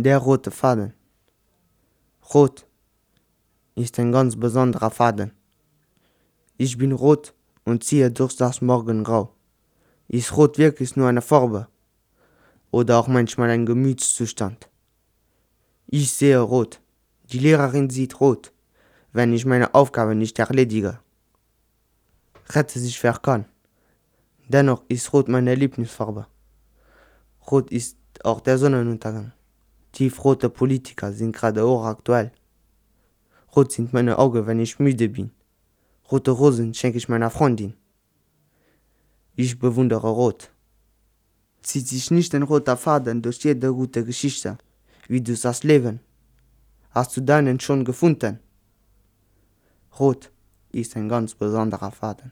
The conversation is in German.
Der rote Faden. Rot ist ein ganz besonderer Faden. Ich bin rot und ziehe durch das Morgengrau. Ist rot wirklich nur eine Farbe? Oder auch manchmal ein Gemütszustand? Ich sehe rot. Die Lehrerin sieht rot, wenn ich meine Aufgabe nicht erledige. Rette sich wer kann. Dennoch ist rot meine Lieblingsfarbe. Rot ist auch der Sonnenuntergang. Tiefrote Politiker sind gerade hochaktuell. Rot sind meine Augen, wenn ich müde bin. Rote Rosen schenke ich meiner Freundin. Ich bewundere Rot. Zieht sich nicht ein roter Faden durch jede gute Geschichte, wie durch das Leben. Hast du deinen schon gefunden? Rot ist ein ganz besonderer Faden.